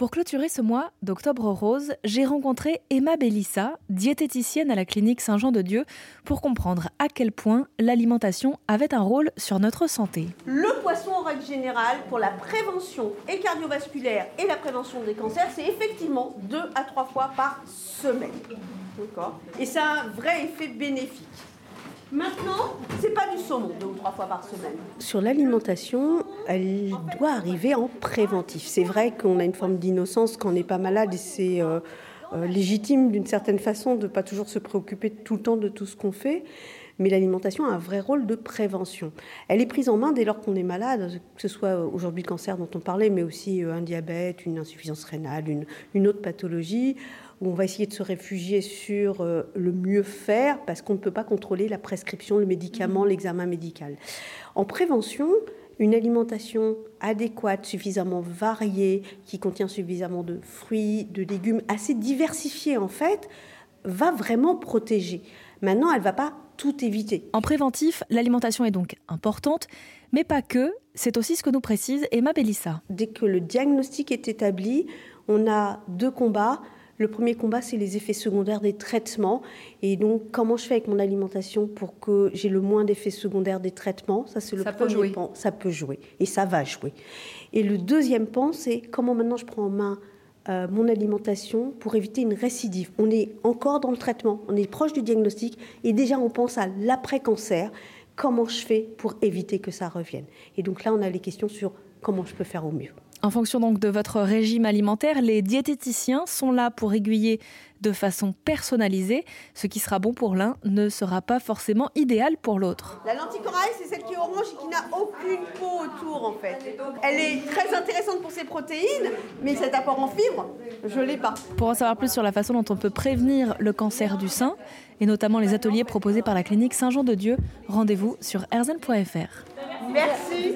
Pour clôturer ce mois d'octobre rose, j'ai rencontré Emma Bellissa, diététicienne à la clinique Saint-Jean-de-Dieu, pour comprendre à quel point l'alimentation avait un rôle sur notre santé. Le poisson, en règle générale, pour la prévention cardiovasculaire et la prévention des cancers, c'est effectivement deux à trois fois par semaine. Et ça a un vrai effet bénéfique. Maintenant, c'est pas du saumon trois fois par semaine. Sur l'alimentation, elle doit arriver en préventif. C'est vrai qu'on a une forme d'innocence quand on n'est pas malade et c'est euh, euh, légitime d'une certaine façon de ne pas toujours se préoccuper tout le temps de tout ce qu'on fait. Mais l'alimentation a un vrai rôle de prévention. Elle est prise en main dès lors qu'on est malade, que ce soit aujourd'hui le cancer dont on parlait, mais aussi euh, un diabète, une insuffisance rénale, une, une autre pathologie où on va essayer de se réfugier sur euh, le mieux faire parce qu'on ne peut pas contrôler la prescription, le médicament, l'examen médical. En prévention, une alimentation adéquate, suffisamment variée, qui contient suffisamment de fruits, de légumes, assez diversifiée en fait, va vraiment protéger. Maintenant, elle ne va pas tout éviter. En préventif, l'alimentation est donc importante, mais pas que. C'est aussi ce que nous précise Emma Bellissa. Dès que le diagnostic est établi, on a deux combats le premier combat, c'est les effets secondaires des traitements. Et donc, comment je fais avec mon alimentation pour que j'ai le moins d'effets secondaires des traitements? Ça, c'est le ça premier peut jouer. pan. Ça peut jouer. Et ça va jouer. Et le deuxième pan, c'est comment maintenant je prends en main euh, mon alimentation pour éviter une récidive. On est encore dans le traitement, on est proche du diagnostic et déjà on pense à l'après-cancer. Comment je fais pour éviter que ça revienne Et donc là, on a les questions sur comment je peux faire au mieux. En fonction donc de votre régime alimentaire, les diététiciens sont là pour aiguiller de façon personnalisée. Ce qui sera bon pour l'un ne sera pas forcément idéal pour l'autre. La lentille corail, c'est celle qui est orange et qui n'a aucune peau autour en fait. Elle est très intéressante pour ses protéines, mais cet apport en fibres, je l'ai pas. Pour en savoir plus sur la façon dont on peut prévenir le cancer du sein, et notamment les ateliers proposés par la clinique Saint-Jean-de-Dieu, rendez-vous sur erzen.fr. Merci.